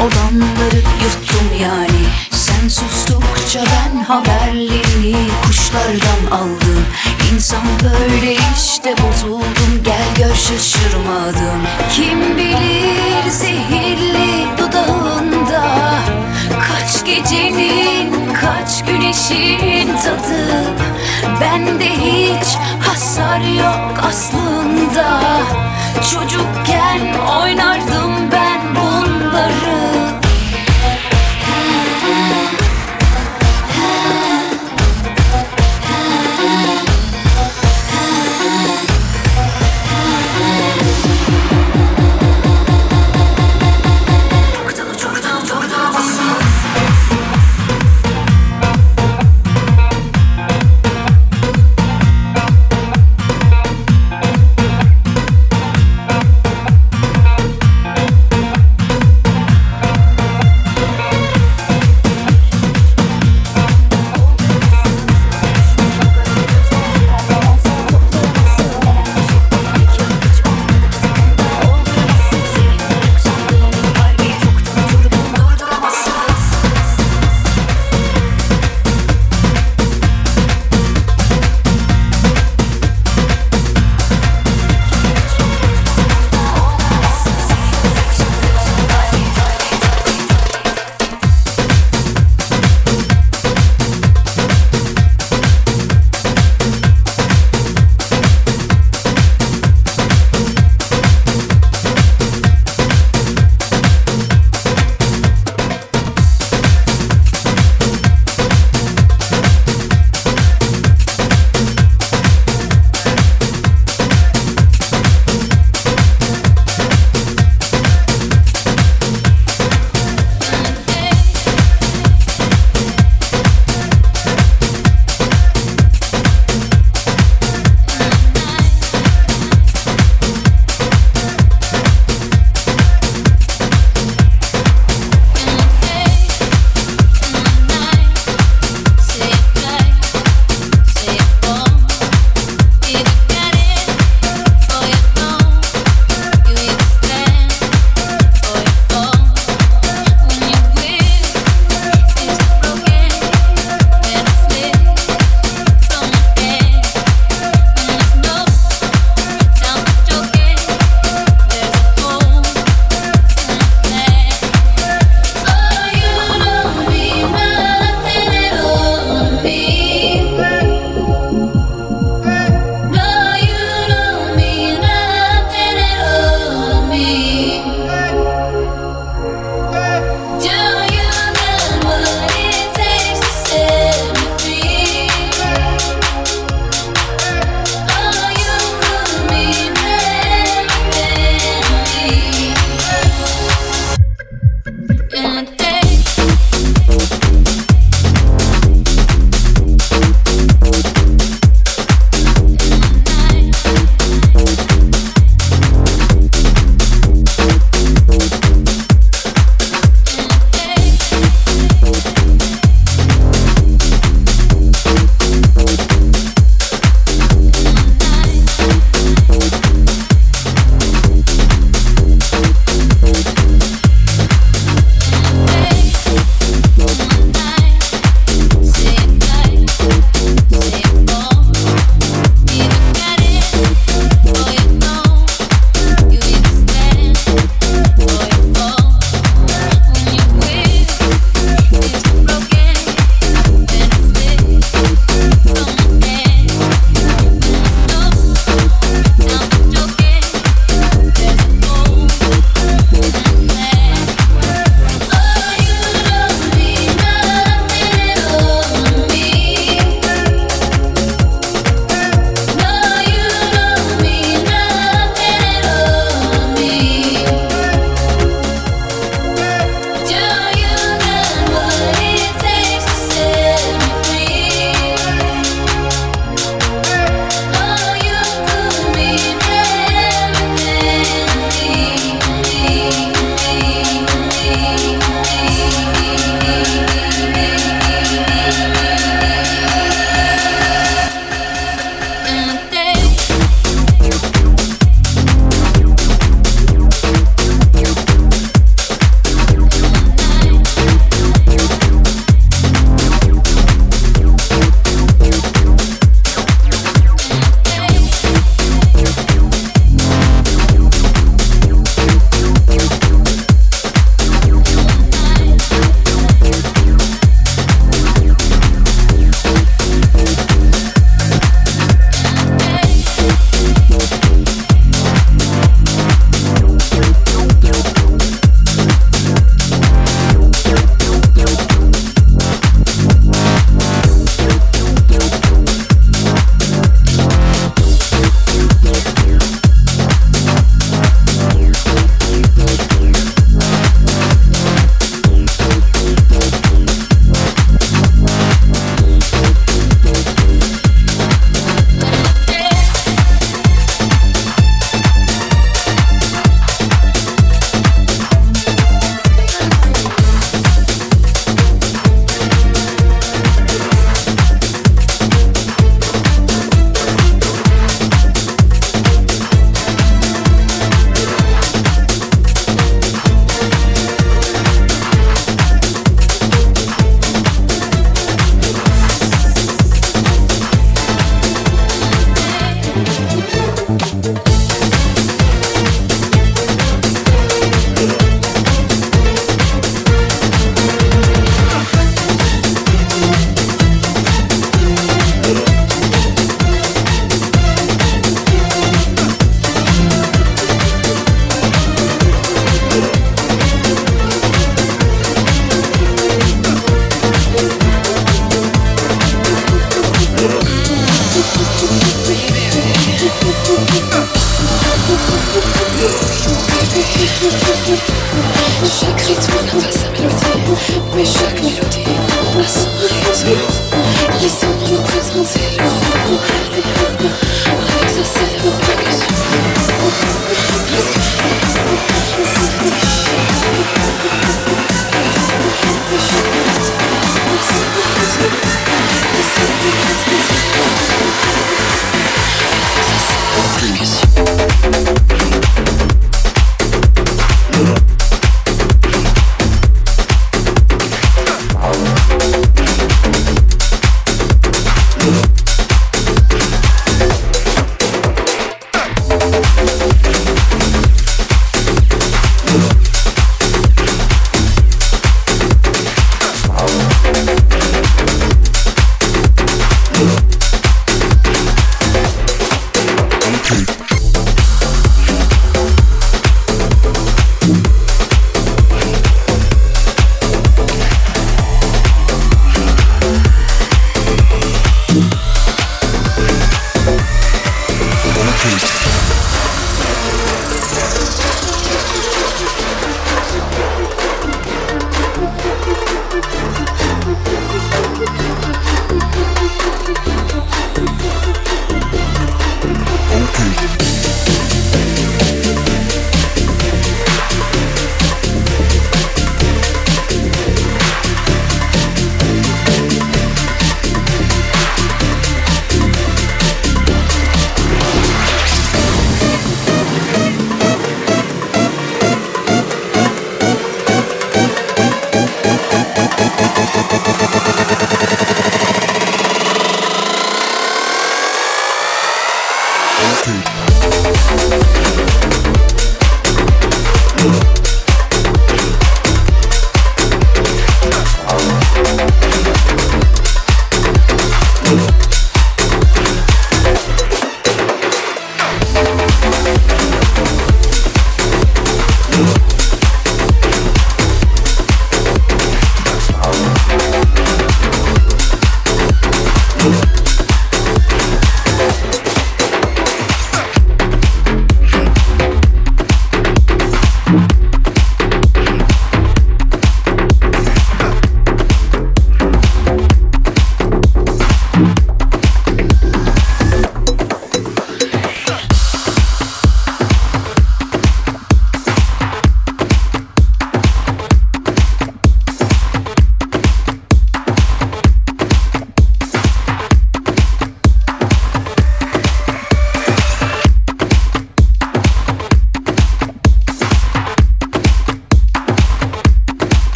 Olanları yuttum yani. Sen sustukça ben haberlerini Kuşlardan aldım. İnsan böyle işte bozuldum. Gel gör şaşırmadım. Kim bilir zehirli dudağında Kaç gecenin kaç güneşin tadı? Bende hiç hasar yok aslında. Çocukken oynardım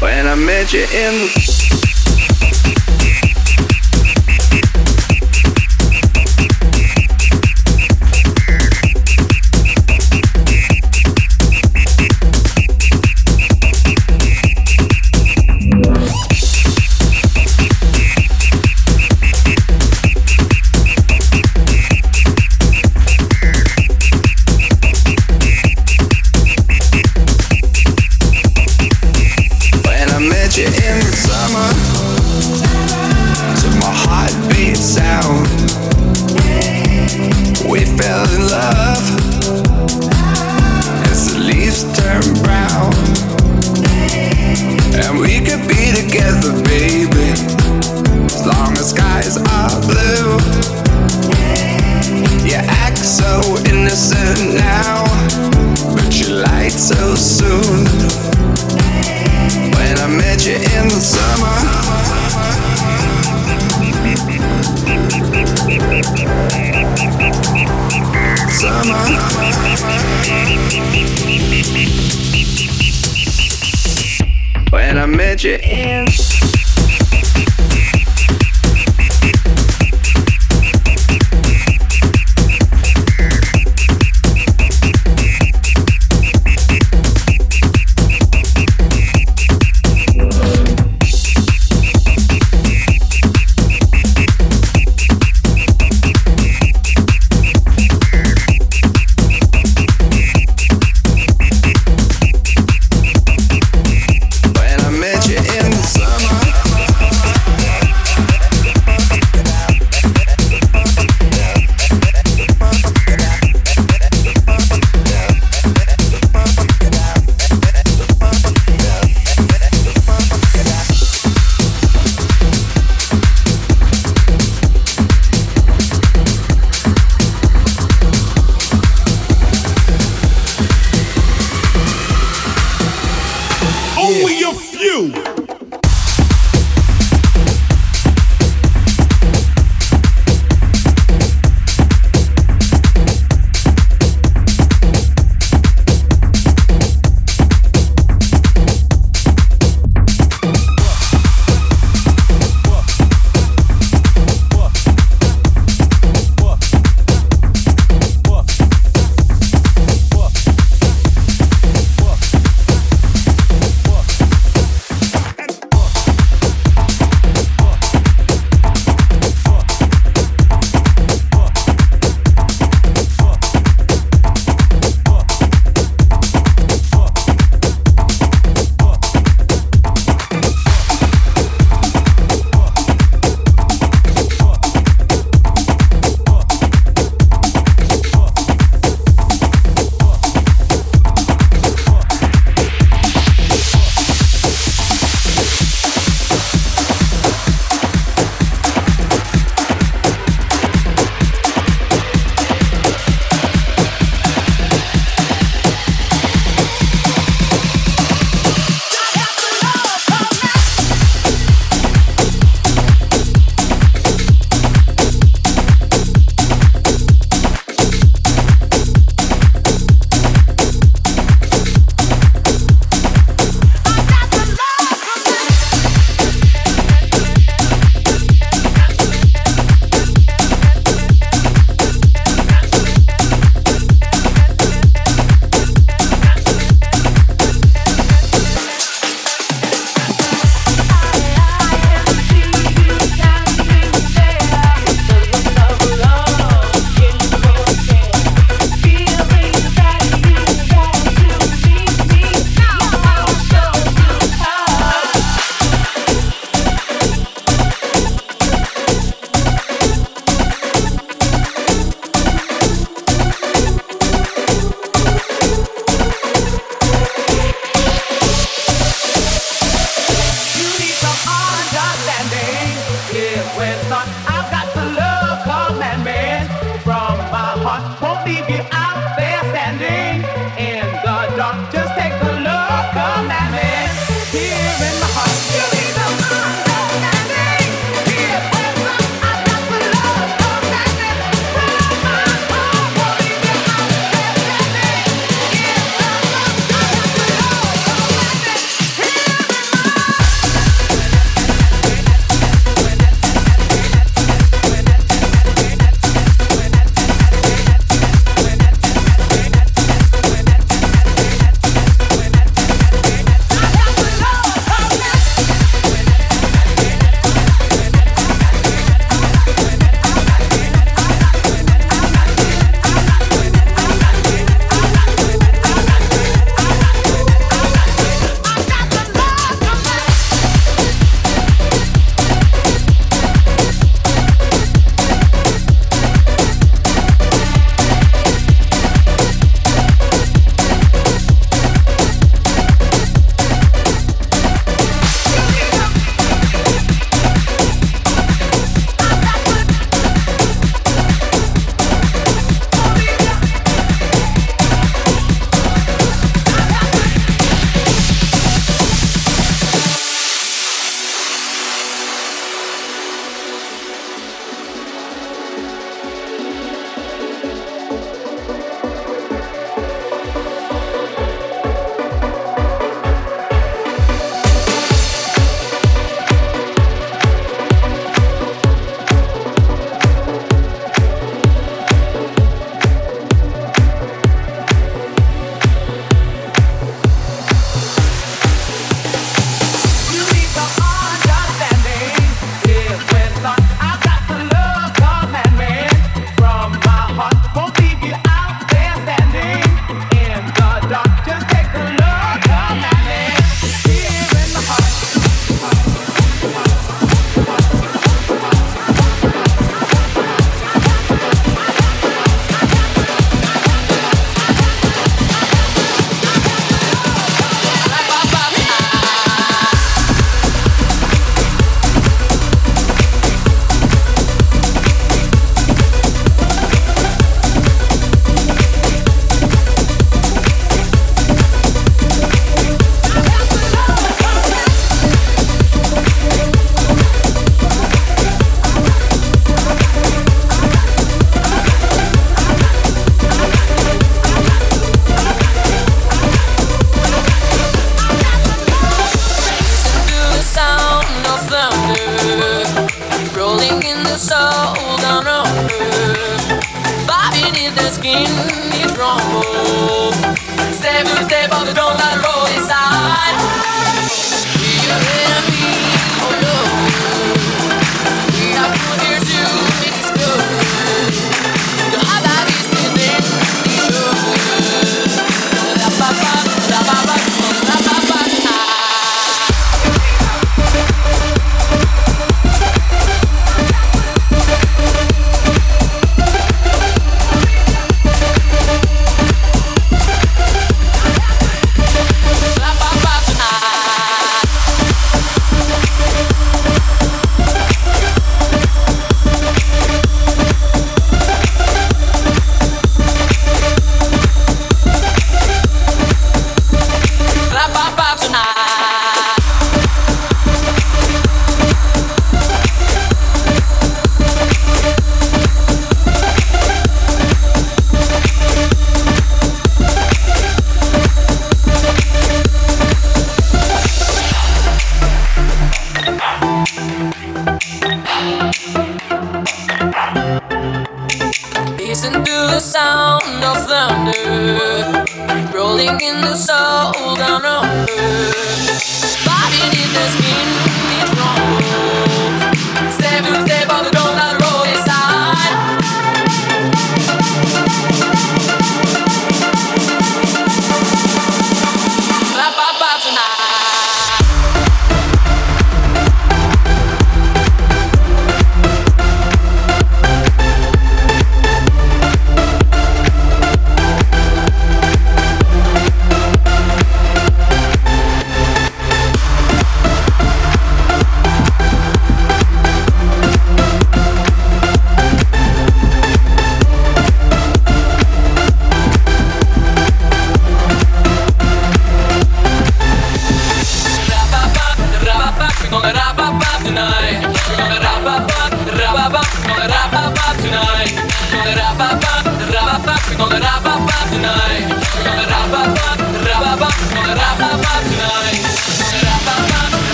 When I met you in the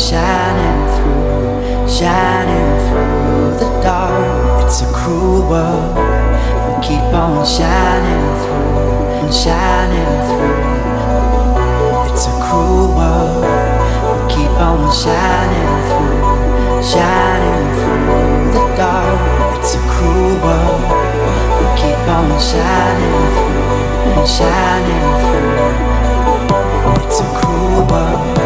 shining through, shining through the dark. It's a cruel world. We keep on shining through and shining through. It's a cruel world. We keep on shining through. shining through the dark. It's a cruel world. We keep on shining through and shining through. It's a cruel world.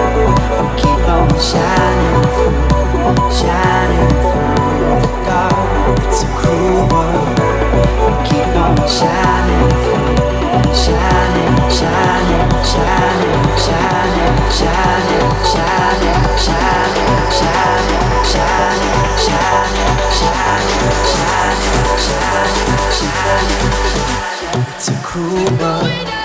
It's a cruel world.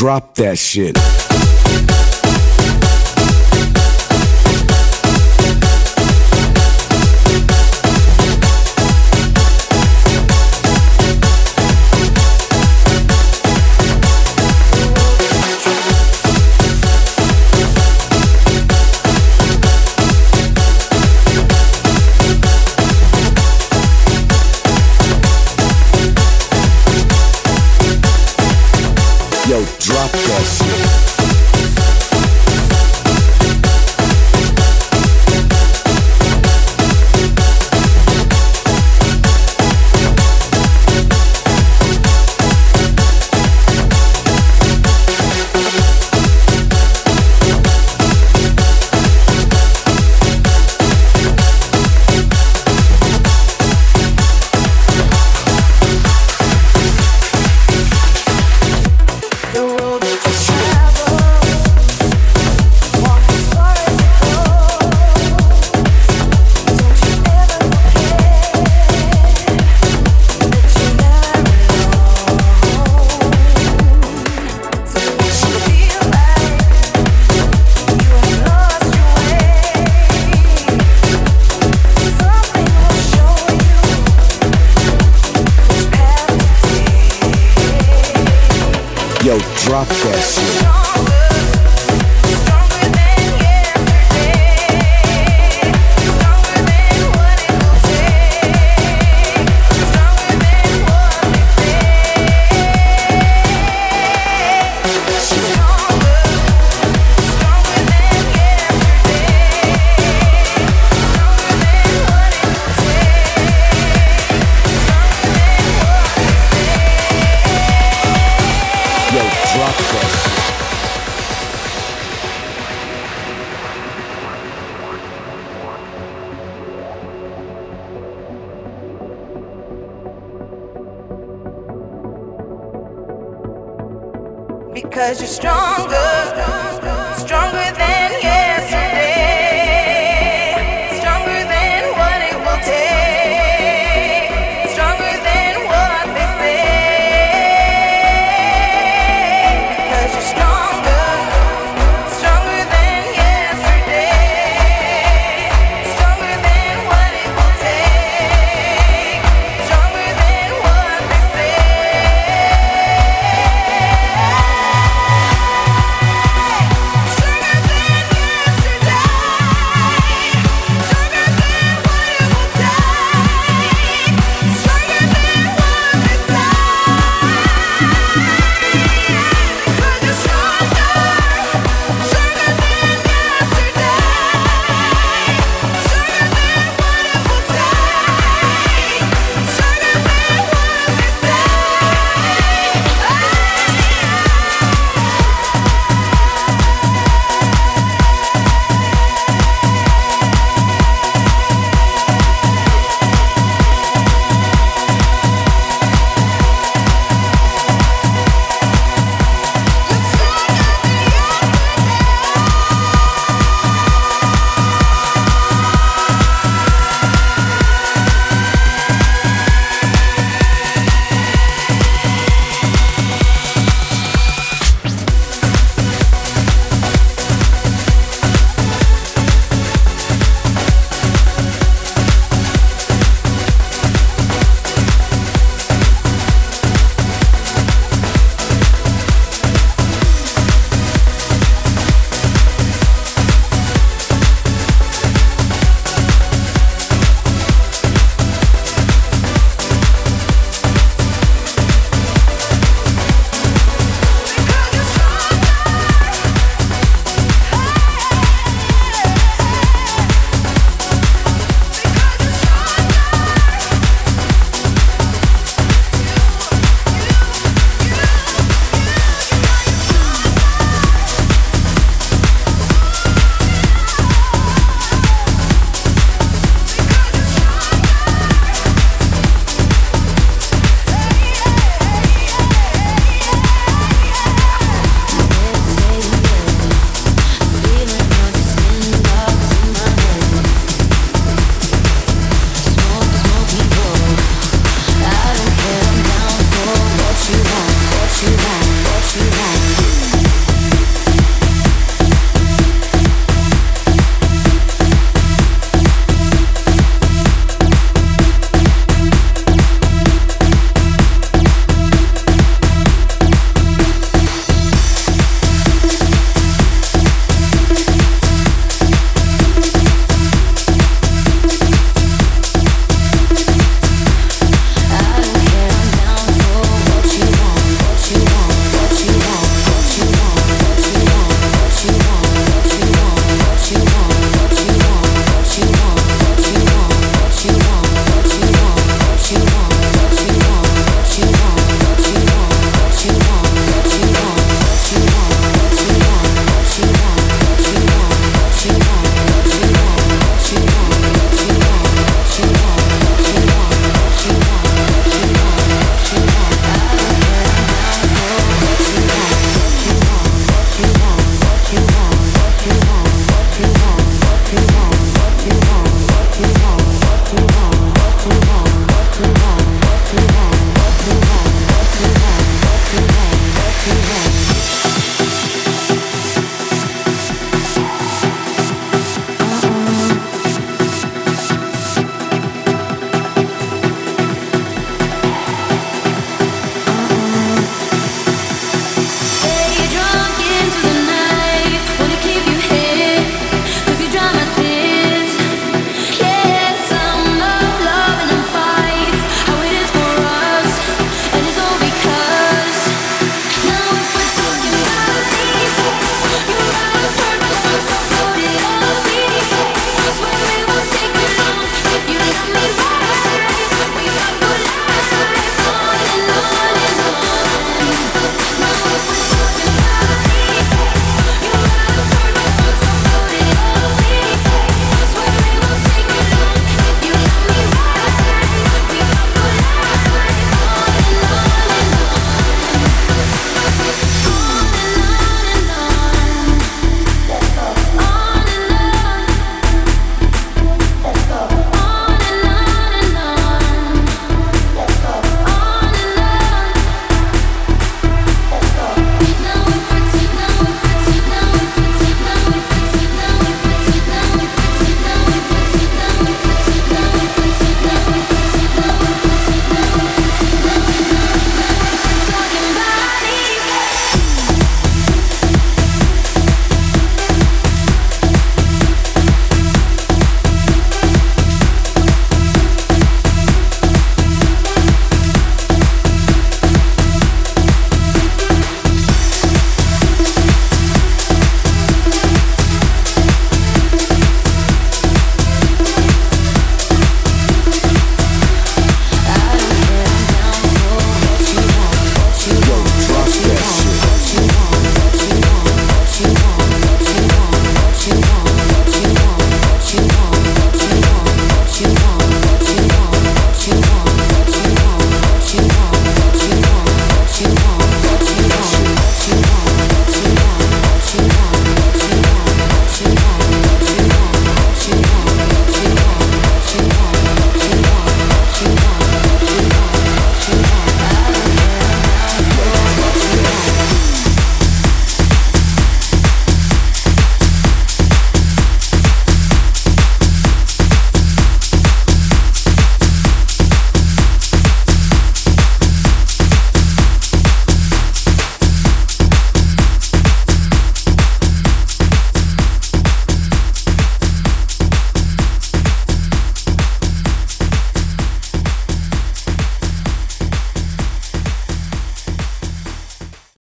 Drop that shit.